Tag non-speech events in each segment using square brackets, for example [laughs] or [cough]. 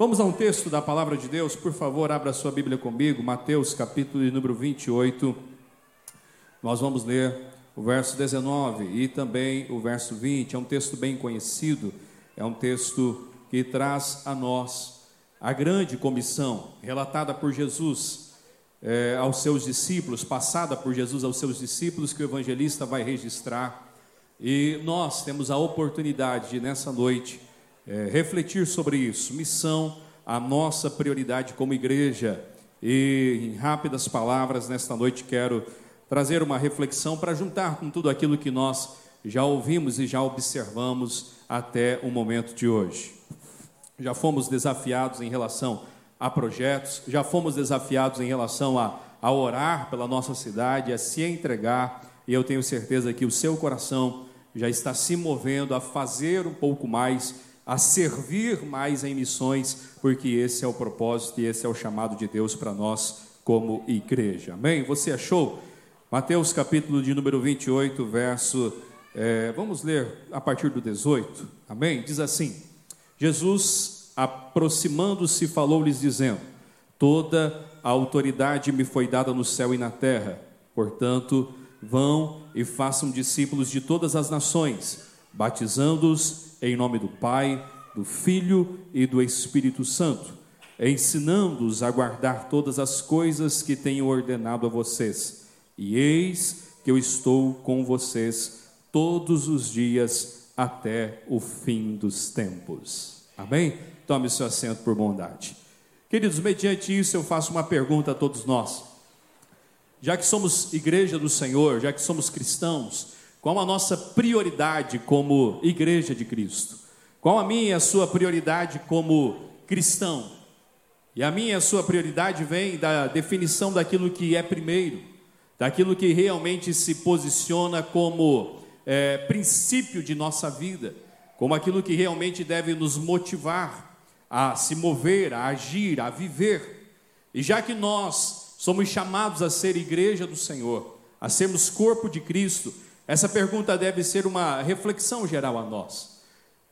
Vamos a um texto da palavra de Deus, por favor, abra sua Bíblia comigo, Mateus capítulo número 28. Nós vamos ler o verso 19 e também o verso 20. É um texto bem conhecido, é um texto que traz a nós a grande comissão relatada por Jesus é, aos seus discípulos, passada por Jesus aos seus discípulos, que o evangelista vai registrar. E nós temos a oportunidade de, nessa noite, é, refletir sobre isso. Missão, a nossa prioridade como igreja. E em rápidas palavras, nesta noite quero trazer uma reflexão para juntar com tudo aquilo que nós já ouvimos e já observamos até o momento de hoje. Já fomos desafiados em relação a projetos, já fomos desafiados em relação a, a orar pela nossa cidade, a se entregar, e eu tenho certeza que o seu coração já está se movendo a fazer um pouco mais a servir mais em missões, porque esse é o propósito e esse é o chamado de Deus para nós como igreja. Amém? Você achou? Mateus capítulo de número 28, verso. É, vamos ler a partir do 18. Amém? Diz assim: Jesus, aproximando-se, falou-lhes, dizendo: Toda a autoridade me foi dada no céu e na terra. Portanto, vão e façam discípulos de todas as nações, batizando-os em nome do Pai, do Filho e do Espírito Santo, ensinando-os a guardar todas as coisas que tenho ordenado a vocês. E eis que eu estou com vocês todos os dias até o fim dos tempos. Amém? Tome seu assento por bondade. Queridos, mediante isso eu faço uma pergunta a todos nós. Já que somos igreja do Senhor, já que somos cristãos, qual a nossa prioridade como igreja de Cristo? Qual a minha e a sua prioridade como cristão? E a minha e a sua prioridade vem da definição daquilo que é primeiro, daquilo que realmente se posiciona como é, princípio de nossa vida, como aquilo que realmente deve nos motivar a se mover, a agir, a viver. E já que nós somos chamados a ser igreja do Senhor, a sermos corpo de Cristo, essa pergunta deve ser uma reflexão geral a nós.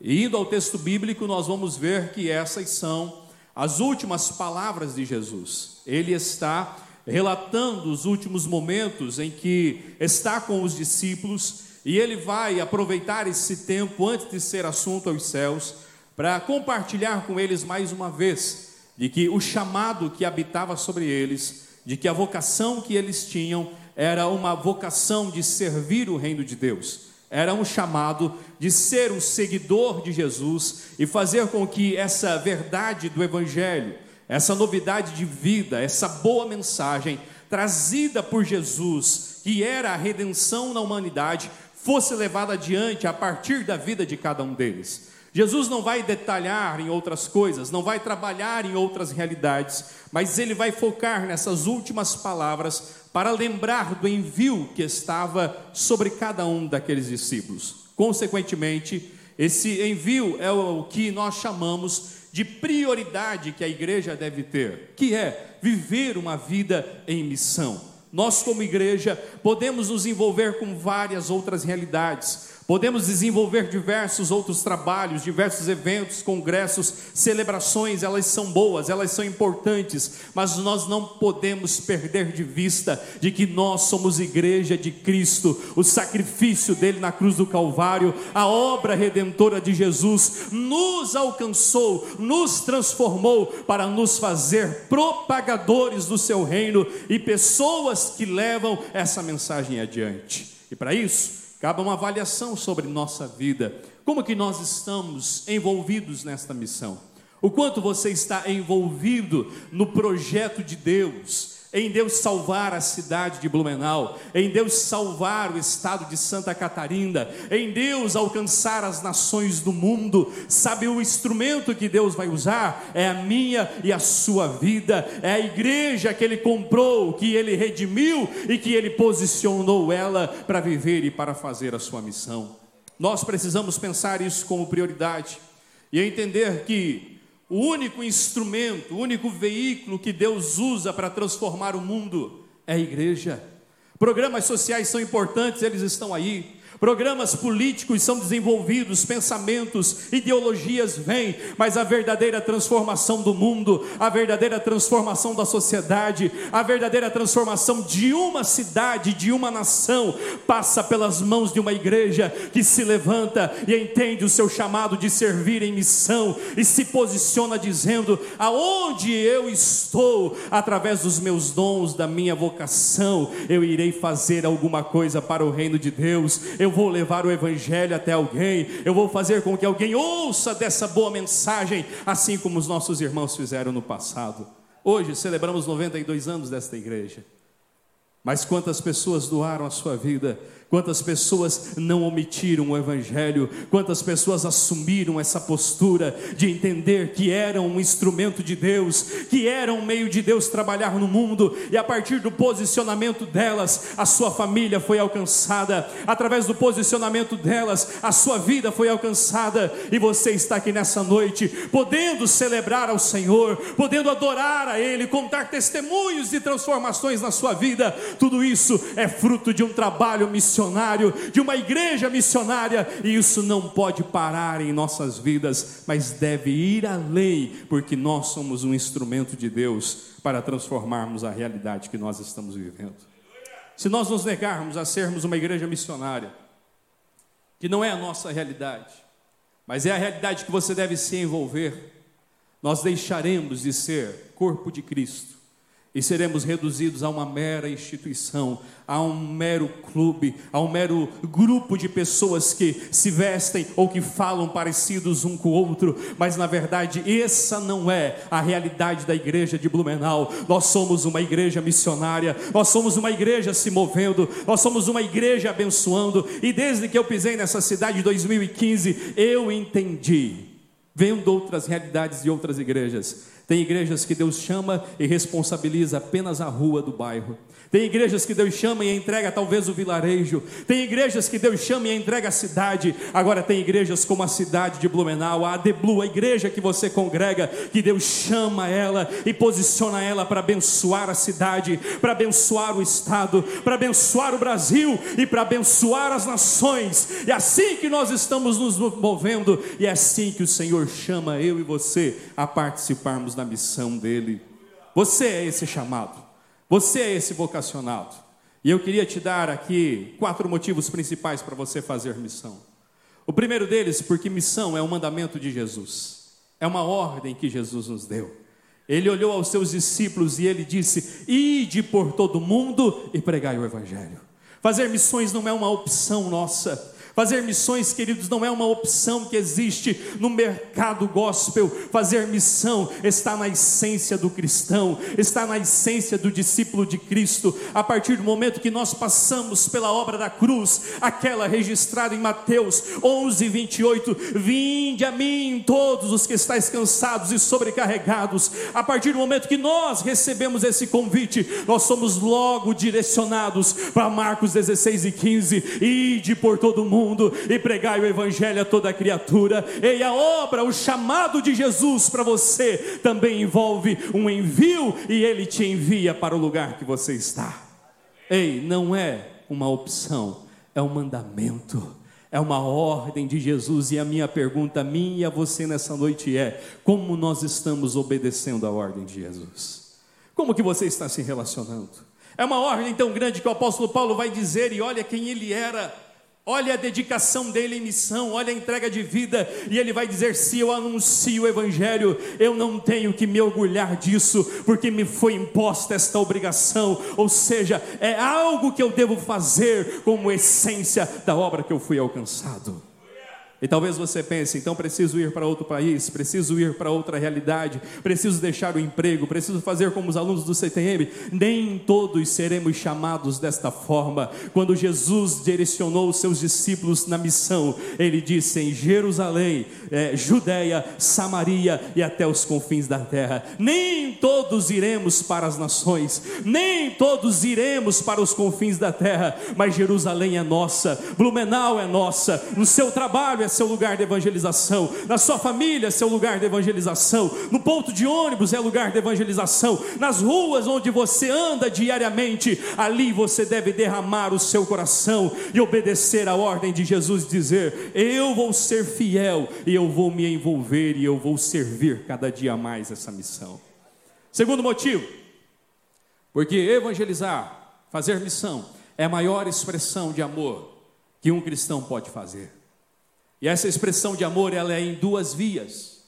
E indo ao texto bíblico, nós vamos ver que essas são as últimas palavras de Jesus. Ele está relatando os últimos momentos em que está com os discípulos e ele vai aproveitar esse tempo antes de ser assunto aos céus para compartilhar com eles mais uma vez de que o chamado que habitava sobre eles, de que a vocação que eles tinham era uma vocação de servir o reino de Deus, era um chamado de ser um seguidor de Jesus e fazer com que essa verdade do Evangelho, essa novidade de vida, essa boa mensagem trazida por Jesus, que era a redenção na humanidade, fosse levada adiante a partir da vida de cada um deles. Jesus não vai detalhar em outras coisas, não vai trabalhar em outras realidades, mas ele vai focar nessas últimas palavras para lembrar do envio que estava sobre cada um daqueles discípulos. Consequentemente, esse envio é o que nós chamamos de prioridade que a igreja deve ter, que é viver uma vida em missão. Nós, como igreja, podemos nos envolver com várias outras realidades, Podemos desenvolver diversos outros trabalhos, diversos eventos, congressos, celebrações, elas são boas, elas são importantes, mas nós não podemos perder de vista de que nós somos igreja de Cristo, o sacrifício dele na cruz do Calvário, a obra redentora de Jesus nos alcançou, nos transformou para nos fazer propagadores do seu reino e pessoas que levam essa mensagem adiante. E para isso, cabe uma avaliação sobre nossa vida. Como que nós estamos envolvidos nesta missão? O quanto você está envolvido no projeto de Deus? Em Deus salvar a cidade de Blumenau, em Deus salvar o estado de Santa Catarina, em Deus alcançar as nações do mundo. Sabe o instrumento que Deus vai usar? É a minha e a sua vida, é a igreja que Ele comprou, que Ele redimiu e que Ele posicionou ela para viver e para fazer a sua missão. Nós precisamos pensar isso como prioridade e entender que o único instrumento, o único veículo que Deus usa para transformar o mundo é a igreja. Programas sociais são importantes, eles estão aí. Programas políticos são desenvolvidos, pensamentos, ideologias vêm, mas a verdadeira transformação do mundo, a verdadeira transformação da sociedade, a verdadeira transformação de uma cidade, de uma nação, passa pelas mãos de uma igreja que se levanta e entende o seu chamado de servir em missão e se posiciona dizendo: aonde eu estou, através dos meus dons, da minha vocação, eu irei fazer alguma coisa para o reino de Deus. Eu eu vou levar o Evangelho até alguém, eu vou fazer com que alguém ouça dessa boa mensagem, assim como os nossos irmãos fizeram no passado. Hoje celebramos 92 anos desta igreja, mas quantas pessoas doaram a sua vida Quantas pessoas não omitiram o Evangelho, quantas pessoas assumiram essa postura de entender que eram um instrumento de Deus, que eram um meio de Deus trabalhar no mundo, e a partir do posicionamento delas, a sua família foi alcançada, através do posicionamento delas, a sua vida foi alcançada, e você está aqui nessa noite, podendo celebrar ao Senhor, podendo adorar a Ele, contar testemunhos de transformações na sua vida, tudo isso é fruto de um trabalho missionário missionário, de uma igreja missionária, e isso não pode parar em nossas vidas, mas deve ir além, porque nós somos um instrumento de Deus para transformarmos a realidade que nós estamos vivendo. Se nós nos negarmos a sermos uma igreja missionária, que não é a nossa realidade, mas é a realidade que você deve se envolver, nós deixaremos de ser corpo de Cristo e seremos reduzidos a uma mera instituição, a um mero clube, a um mero grupo de pessoas que se vestem ou que falam parecidos um com o outro, mas na verdade essa não é a realidade da igreja de Blumenau. Nós somos uma igreja missionária, nós somos uma igreja se movendo, nós somos uma igreja abençoando, e desde que eu pisei nessa cidade em 2015, eu entendi, vendo outras realidades de outras igrejas tem igrejas que Deus chama e responsabiliza apenas a rua do bairro. Tem igrejas que Deus chama e entrega talvez o vilarejo. Tem igrejas que Deus chama e entrega a cidade. Agora tem igrejas como a cidade de Blumenau, a Adeblu, a igreja que você congrega, que Deus chama ela e posiciona ela para abençoar a cidade, para abençoar o estado, para abençoar o Brasil e para abençoar as nações. É assim que nós estamos nos movendo e é assim que o Senhor chama eu e você a participarmos da missão dele. Você é esse chamado. Você é esse vocacionado. E eu queria te dar aqui quatro motivos principais para você fazer missão. O primeiro deles, porque missão é um mandamento de Jesus, é uma ordem que Jesus nos deu. Ele olhou aos seus discípulos e ele disse: Ide por todo mundo e pregai o Evangelho. Fazer missões não é uma opção nossa, Fazer missões, queridos, não é uma opção que existe no mercado gospel. Fazer missão está na essência do cristão, está na essência do discípulo de Cristo. A partir do momento que nós passamos pela obra da cruz, aquela registrada em Mateus 11, 28, vinde a mim todos os que estáis cansados e sobrecarregados. A partir do momento que nós recebemos esse convite, nós somos logo direcionados para Marcos 16 e 15, ide por todo mundo e pregai o evangelho a toda criatura. E a obra, o chamado de Jesus para você também envolve um envio e ele te envia para o lugar que você está. Ei, não é uma opção, é um mandamento. É uma ordem de Jesus, e a minha pergunta, a mim e a você nessa noite é: como nós estamos obedecendo a ordem de Jesus? Como que você está se relacionando? É uma ordem tão grande que o apóstolo Paulo vai dizer, e olha quem ele era, Olha a dedicação dele em missão, olha a entrega de vida, e ele vai dizer: se eu anuncio o Evangelho, eu não tenho que me orgulhar disso, porque me foi imposta esta obrigação, ou seja, é algo que eu devo fazer como essência da obra que eu fui alcançado. E talvez você pense, então preciso ir para outro país, preciso ir para outra realidade, preciso deixar o emprego, preciso fazer como os alunos do CTM. Nem todos seremos chamados desta forma. Quando Jesus direcionou os seus discípulos na missão, ele disse em Jerusalém, é, Judéia, Samaria e até os confins da terra. Nem todos iremos para as nações, nem todos iremos para os confins da terra, mas Jerusalém é nossa, Blumenau é nossa, o seu trabalho é é seu lugar de evangelização, na sua família é seu lugar de evangelização, no ponto de ônibus é lugar de evangelização, nas ruas onde você anda diariamente, ali você deve derramar o seu coração e obedecer a ordem de Jesus, dizer: Eu vou ser fiel e eu vou me envolver e eu vou servir cada dia mais essa missão. Segundo motivo, porque evangelizar, fazer missão, é a maior expressão de amor que um cristão pode fazer. E essa expressão de amor, ela é em duas vias.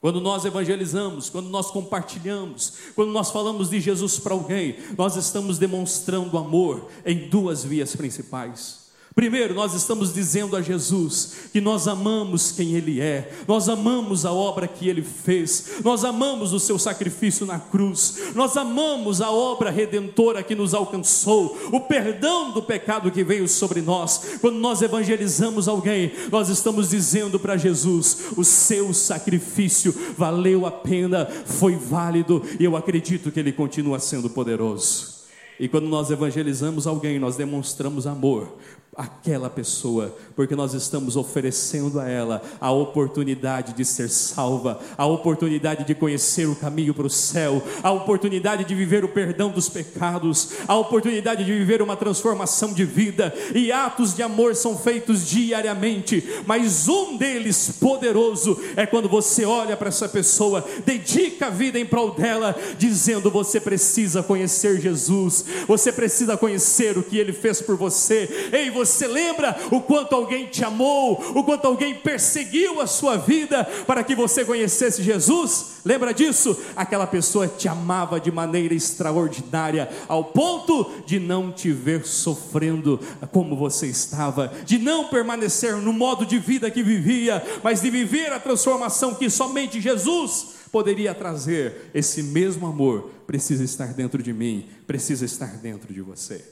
Quando nós evangelizamos, quando nós compartilhamos, quando nós falamos de Jesus para alguém, nós estamos demonstrando amor em duas vias principais. Primeiro, nós estamos dizendo a Jesus que nós amamos quem Ele é, nós amamos a obra que Ele fez, nós amamos o seu sacrifício na cruz, nós amamos a obra redentora que nos alcançou, o perdão do pecado que veio sobre nós. Quando nós evangelizamos alguém, nós estamos dizendo para Jesus: o seu sacrifício valeu a pena, foi válido e eu acredito que Ele continua sendo poderoso. E quando nós evangelizamos alguém, nós demonstramos amor, aquela pessoa, porque nós estamos oferecendo a ela a oportunidade de ser salva, a oportunidade de conhecer o caminho para o céu, a oportunidade de viver o perdão dos pecados, a oportunidade de viver uma transformação de vida, e atos de amor são feitos diariamente, mas um deles poderoso é quando você olha para essa pessoa, dedica a vida em prol dela, dizendo: você precisa conhecer Jesus, você precisa conhecer o que ele fez por você, ei, você lembra o quanto alguém te amou, o quanto alguém perseguiu a sua vida para que você conhecesse Jesus? Lembra disso? Aquela pessoa te amava de maneira extraordinária, ao ponto de não te ver sofrendo como você estava, de não permanecer no modo de vida que vivia, mas de viver a transformação que somente Jesus poderia trazer. Esse mesmo amor precisa estar dentro de mim, precisa estar dentro de você.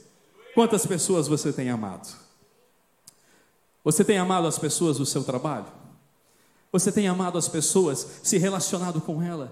Quantas pessoas você tem amado? Você tem amado as pessoas do seu trabalho? Você tem amado as pessoas, se relacionado com ela?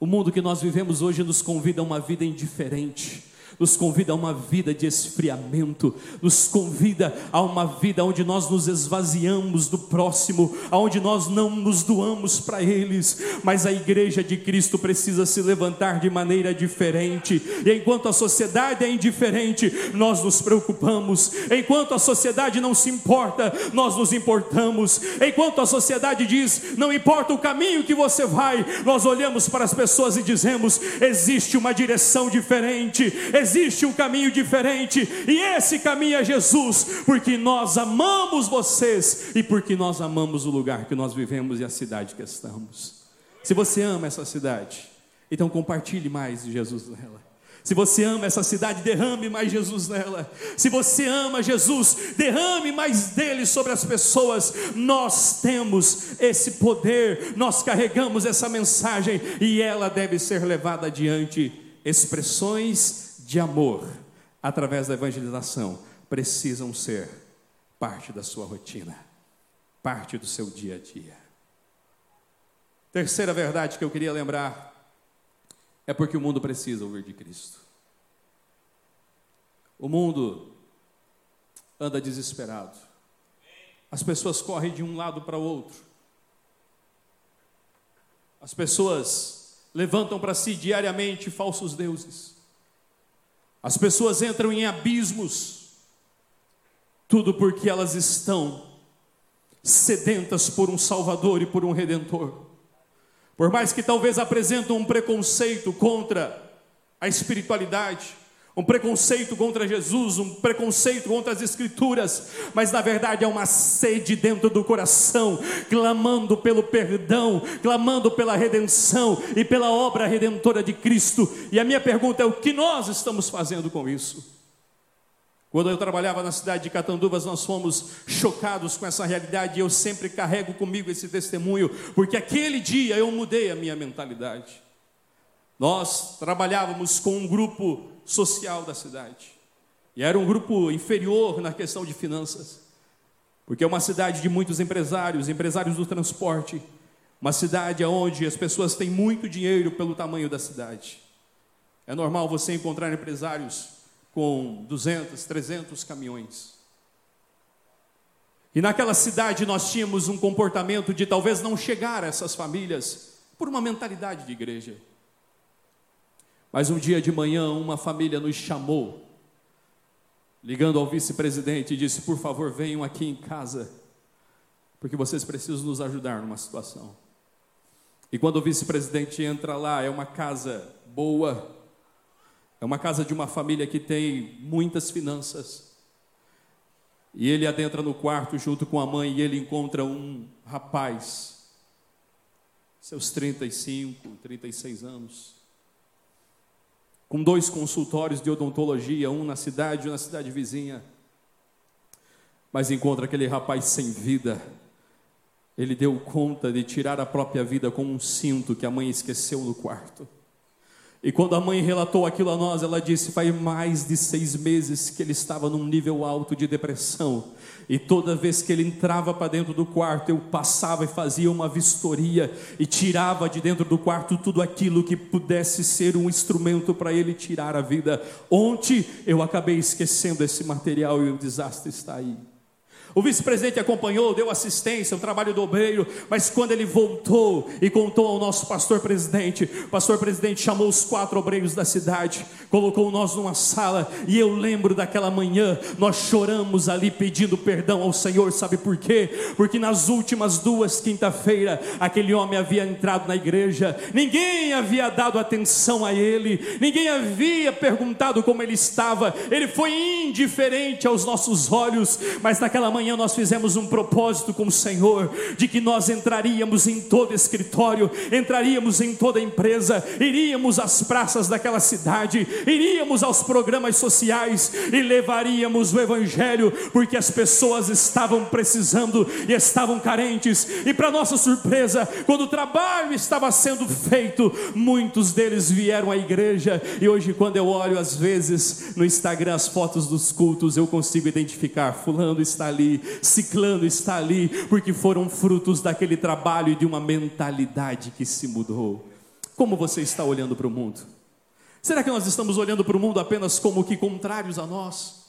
O mundo que nós vivemos hoje nos convida a uma vida indiferente nos convida a uma vida de esfriamento, nos convida a uma vida onde nós nos esvaziamos do próximo, onde nós não nos doamos para eles, mas a igreja de Cristo precisa se levantar de maneira diferente, e enquanto a sociedade é indiferente, nós nos preocupamos, enquanto a sociedade não se importa, nós nos importamos, enquanto a sociedade diz, não importa o caminho que você vai, nós olhamos para as pessoas e dizemos, existe uma direção diferente, existe um caminho diferente, e esse caminho é Jesus, porque nós amamos vocês e porque nós amamos o lugar que nós vivemos e a cidade que estamos. Se você ama essa cidade, então compartilhe mais de Jesus nela. Se você ama essa cidade, derrame mais Jesus nela. Se você ama Jesus, derrame mais dele sobre as pessoas. Nós temos esse poder, nós carregamos essa mensagem e ela deve ser levada adiante. Expressões de amor através da evangelização precisam ser parte da sua rotina, parte do seu dia a dia. Terceira verdade que eu queria lembrar é porque o mundo precisa ouvir de Cristo. O mundo anda desesperado. As pessoas correm de um lado para o outro. As pessoas levantam para si diariamente falsos deuses. As pessoas entram em abismos, tudo porque elas estão sedentas por um Salvador e por um Redentor. Por mais que talvez apresentam um preconceito contra a espiritualidade, um preconceito contra Jesus, um preconceito contra as Escrituras, mas na verdade é uma sede dentro do coração, clamando pelo perdão, clamando pela redenção e pela obra redentora de Cristo. E a minha pergunta é: o que nós estamos fazendo com isso? Quando eu trabalhava na cidade de Catanduvas, nós fomos chocados com essa realidade e eu sempre carrego comigo esse testemunho, porque aquele dia eu mudei a minha mentalidade. Nós trabalhávamos com um grupo social da cidade. E era um grupo inferior na questão de finanças, porque é uma cidade de muitos empresários, empresários do transporte, uma cidade onde as pessoas têm muito dinheiro pelo tamanho da cidade. É normal você encontrar empresários com 200, 300 caminhões. E naquela cidade nós tínhamos um comportamento de talvez não chegar a essas famílias por uma mentalidade de igreja. Mas um dia de manhã, uma família nos chamou, ligando ao vice-presidente, e disse: Por favor, venham aqui em casa, porque vocês precisam nos ajudar numa situação. E quando o vice-presidente entra lá, é uma casa boa, é uma casa de uma família que tem muitas finanças. E ele adentra no quarto junto com a mãe e ele encontra um rapaz, seus 35, 36 anos, com dois consultórios de odontologia, um na cidade e um na cidade vizinha. Mas encontra aquele rapaz sem vida. Ele deu conta de tirar a própria vida com um cinto que a mãe esqueceu no quarto. E quando a mãe relatou aquilo a nós, ela disse: faz mais de seis meses que ele estava num nível alto de depressão. E toda vez que ele entrava para dentro do quarto, eu passava e fazia uma vistoria e tirava de dentro do quarto tudo aquilo que pudesse ser um instrumento para ele tirar a vida. Ontem eu acabei esquecendo esse material e o desastre está aí. O vice-presidente acompanhou, deu assistência, o trabalho do obreiro, mas quando ele voltou e contou ao nosso pastor presidente, o pastor presidente chamou os quatro obreiros da cidade, colocou nós numa sala, e eu lembro daquela manhã, nós choramos ali pedindo perdão ao Senhor, sabe por quê? Porque nas últimas duas quinta-feira, aquele homem havia entrado na igreja, ninguém havia dado atenção a ele, ninguém havia perguntado como ele estava, ele foi indiferente aos nossos olhos, mas naquela manhã manhã nós fizemos um propósito com o Senhor de que nós entraríamos em todo escritório, entraríamos em toda empresa, iríamos às praças daquela cidade, iríamos aos programas sociais e levaríamos o Evangelho, porque as pessoas estavam precisando e estavam carentes. E para nossa surpresa, quando o trabalho estava sendo feito, muitos deles vieram à igreja. E hoje, quando eu olho às vezes no Instagram as fotos dos cultos, eu consigo identificar: Fulano está ali, Ciclano está ali, porque foram frutos daquele trabalho e de uma mentalidade que se mudou. Como você está olhando para o mundo? Será que nós estamos olhando para o mundo apenas como que contrários a nós?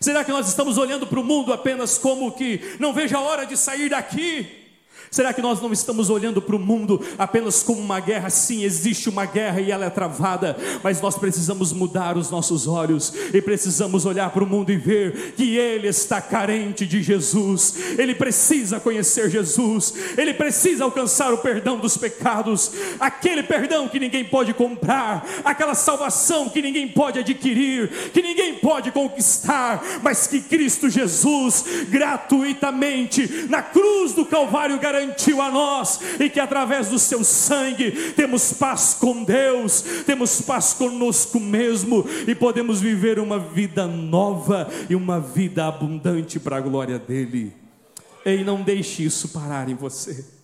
Será que nós estamos olhando para o mundo apenas como que não vejo a hora de sair daqui? Será que nós não estamos olhando para o mundo apenas como uma guerra? Sim, existe uma guerra e ela é travada, mas nós precisamos mudar os nossos olhos e precisamos olhar para o mundo e ver que ele está carente de Jesus, ele precisa conhecer Jesus, ele precisa alcançar o perdão dos pecados, aquele perdão que ninguém pode comprar, aquela salvação que ninguém pode adquirir, que ninguém pode conquistar, mas que Cristo Jesus gratuitamente na cruz do Calvário garantiu garantiu a nós e que através do seu sangue temos paz com Deus, temos paz conosco mesmo e podemos viver uma vida nova e uma vida abundante para a glória dele. Ei, não deixe isso parar em você.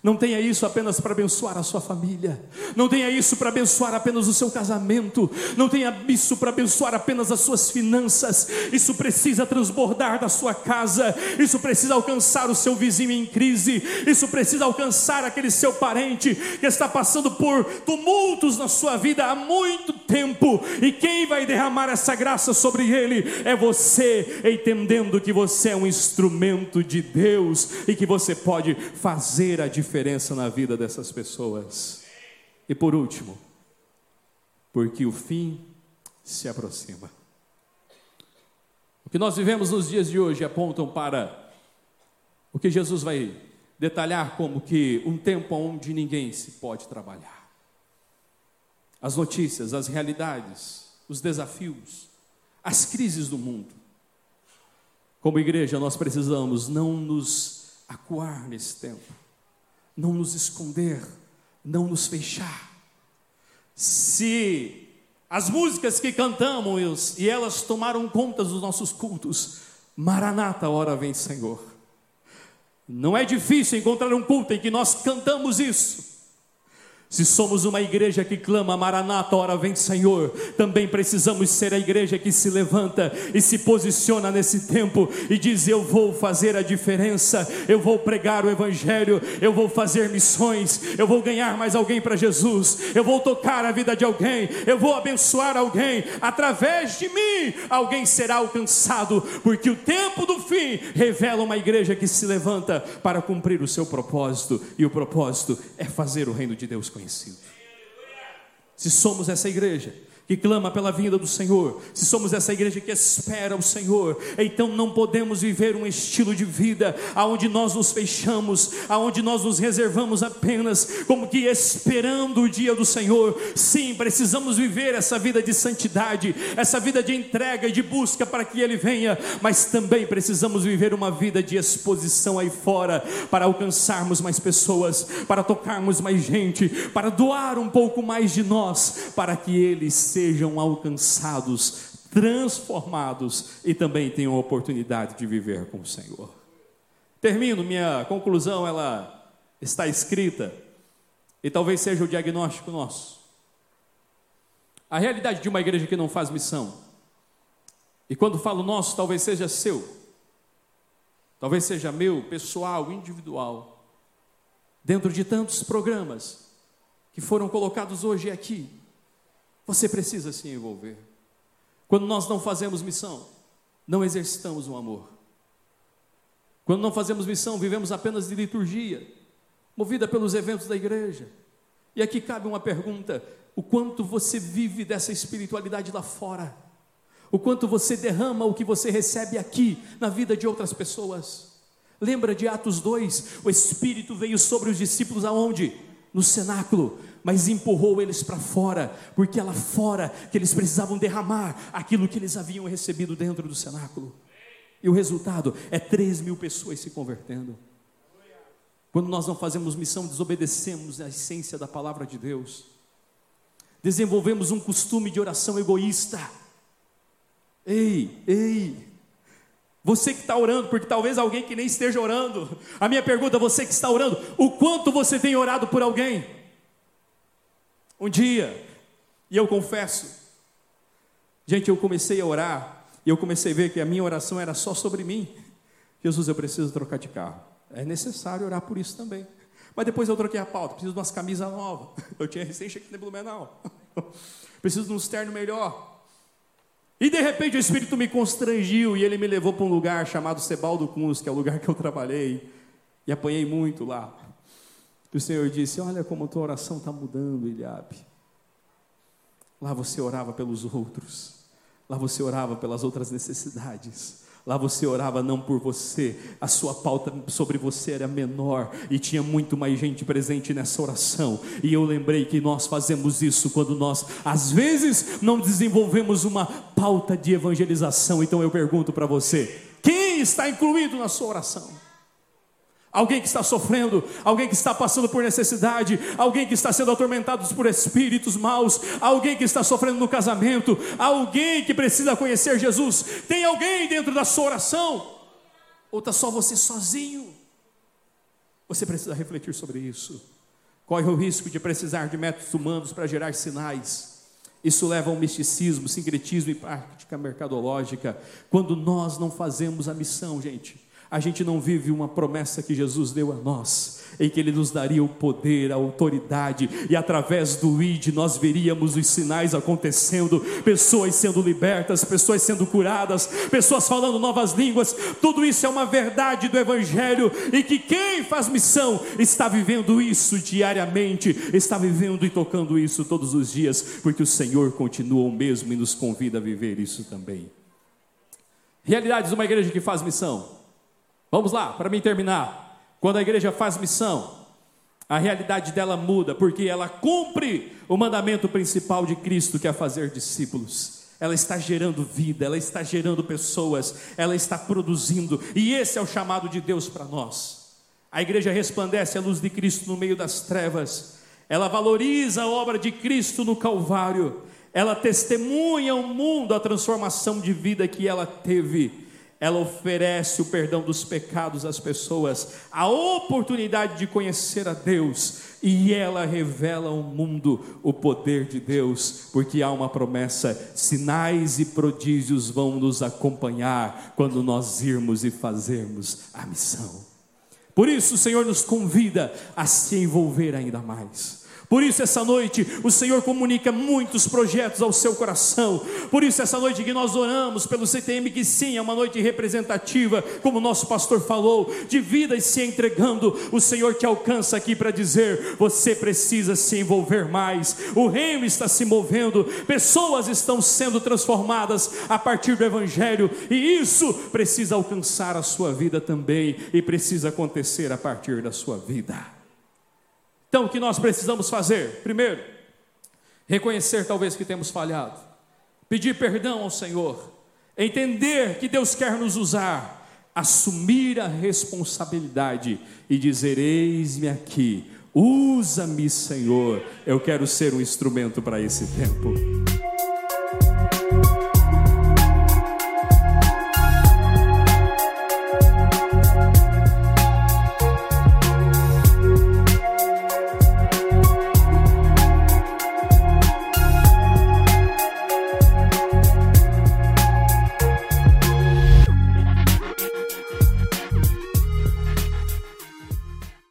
Não tenha isso apenas para abençoar a sua família. Não tenha isso para abençoar apenas o seu casamento. Não tenha isso para abençoar apenas as suas finanças. Isso precisa transbordar da sua casa. Isso precisa alcançar o seu vizinho em crise. Isso precisa alcançar aquele seu parente que está passando por tumultos na sua vida há muito tempo. E quem vai derramar essa graça sobre ele é você, entendendo que você é um instrumento de Deus e que você pode fazer a diferença diferença na vida dessas pessoas. E por último, porque o fim se aproxima. O que nós vivemos nos dias de hoje apontam para o que Jesus vai detalhar como que um tempo onde ninguém se pode trabalhar. As notícias, as realidades, os desafios, as crises do mundo. Como igreja, nós precisamos não nos acuar nesse tempo não nos esconder, não nos fechar. Se as músicas que cantamos e elas tomaram conta dos nossos cultos, Maranata, hora vem Senhor. Não é difícil encontrar um culto em que nós cantamos isso. Se somos uma igreja que clama, Maranata, hora vem Senhor, também precisamos ser a igreja que se levanta e se posiciona nesse tempo e diz: Eu vou fazer a diferença, eu vou pregar o Evangelho, eu vou fazer missões, eu vou ganhar mais alguém para Jesus, eu vou tocar a vida de alguém, eu vou abençoar alguém, através de mim, alguém será alcançado, porque o tempo do fim revela uma igreja que se levanta para cumprir o seu propósito, e o propósito é fazer o reino de Deus conhecido. Se somos essa igreja, que clama pela vinda do Senhor, se somos essa igreja que espera o Senhor, então não podemos viver um estilo de vida aonde nós nos fechamos, aonde nós nos reservamos apenas como que esperando o dia do Senhor. Sim, precisamos viver essa vida de santidade, essa vida de entrega e de busca para que ele venha, mas também precisamos viver uma vida de exposição aí fora para alcançarmos mais pessoas, para tocarmos mais gente, para doar um pouco mais de nós, para que eles sejam alcançados, transformados e também tenham a oportunidade de viver com o Senhor. Termino, minha conclusão, ela está escrita e talvez seja o diagnóstico nosso. A realidade de uma igreja que não faz missão, e quando falo nosso, talvez seja seu, talvez seja meu, pessoal, individual, dentro de tantos programas que foram colocados hoje aqui, você precisa se envolver. Quando nós não fazemos missão, não exercitamos o amor. Quando não fazemos missão, vivemos apenas de liturgia, movida pelos eventos da igreja. E aqui cabe uma pergunta: o quanto você vive dessa espiritualidade lá fora? O quanto você derrama o que você recebe aqui na vida de outras pessoas? Lembra de Atos 2? O Espírito veio sobre os discípulos aonde? No cenáculo mas empurrou eles para fora, porque lá fora que eles precisavam derramar aquilo que eles haviam recebido dentro do cenáculo. E o resultado é 3 mil pessoas se convertendo. Quando nós não fazemos missão, desobedecemos a essência da palavra de Deus. Desenvolvemos um costume de oração egoísta. Ei, ei, você que está orando, porque talvez alguém que nem esteja orando. A minha pergunta, você que está orando, o quanto você tem orado por alguém? Um dia, e eu confesso, gente, eu comecei a orar, e eu comecei a ver que a minha oração era só sobre mim. Jesus, eu preciso trocar de carro. É necessário orar por isso também. Mas depois eu troquei a pauta, preciso de umas camisas novas. [laughs] Eu tinha recém chegado em Blumenau. [laughs] Preciso de um externo melhor. E de repente o Espírito me constrangiu e ele me levou para um lugar chamado Sebaldo Cunz, que é o lugar que eu trabalhei. E apanhei muito lá. E o Senhor disse: Olha como tua oração está mudando, Eliabe. Lá você orava pelos outros, lá você orava pelas outras necessidades. Lá você orava não por você, a sua pauta sobre você era menor e tinha muito mais gente presente nessa oração. E eu lembrei que nós fazemos isso quando nós, às vezes, não desenvolvemos uma pauta de evangelização. Então eu pergunto para você: quem está incluído na sua oração? Alguém que está sofrendo, alguém que está passando por necessidade, alguém que está sendo atormentado por espíritos maus, alguém que está sofrendo no casamento, alguém que precisa conhecer Jesus. Tem alguém dentro da sua oração? Ou está só você sozinho? Você precisa refletir sobre isso. Corre o risco de precisar de métodos humanos para gerar sinais. Isso leva a um misticismo, sincretismo e prática mercadológica. Quando nós não fazemos a missão, gente a gente não vive uma promessa que Jesus deu a nós, em que Ele nos daria o poder, a autoridade, e através do ID nós veríamos os sinais acontecendo, pessoas sendo libertas, pessoas sendo curadas, pessoas falando novas línguas, tudo isso é uma verdade do Evangelho, e que quem faz missão está vivendo isso diariamente, está vivendo e tocando isso todos os dias, porque o Senhor continua o mesmo e nos convida a viver isso também. Realidades de uma igreja que faz missão. Vamos lá, para mim terminar. Quando a igreja faz missão, a realidade dela muda, porque ela cumpre o mandamento principal de Cristo, que é fazer discípulos. Ela está gerando vida, ela está gerando pessoas, ela está produzindo, e esse é o chamado de Deus para nós. A igreja resplandece a luz de Cristo no meio das trevas, ela valoriza a obra de Cristo no Calvário, ela testemunha ao mundo a transformação de vida que ela teve ela oferece o perdão dos pecados às pessoas, a oportunidade de conhecer a Deus, e ela revela ao mundo o poder de Deus, porque há uma promessa: sinais e prodígios vão nos acompanhar quando nós irmos e fazermos a missão. Por isso, o Senhor nos convida a se envolver ainda mais. Por isso, essa noite, o Senhor comunica muitos projetos ao seu coração. Por isso, essa noite que nós oramos pelo CTM, que sim, é uma noite representativa, como o nosso pastor falou, de vidas se entregando. O Senhor te alcança aqui para dizer: você precisa se envolver mais. O reino está se movendo, pessoas estão sendo transformadas a partir do Evangelho, e isso precisa alcançar a sua vida também, e precisa acontecer a partir da sua vida. Então, o que nós precisamos fazer? Primeiro, reconhecer talvez que temos falhado, pedir perdão ao Senhor, entender que Deus quer nos usar, assumir a responsabilidade e dizer: Eis-me aqui, usa-me, Senhor, eu quero ser um instrumento para esse tempo.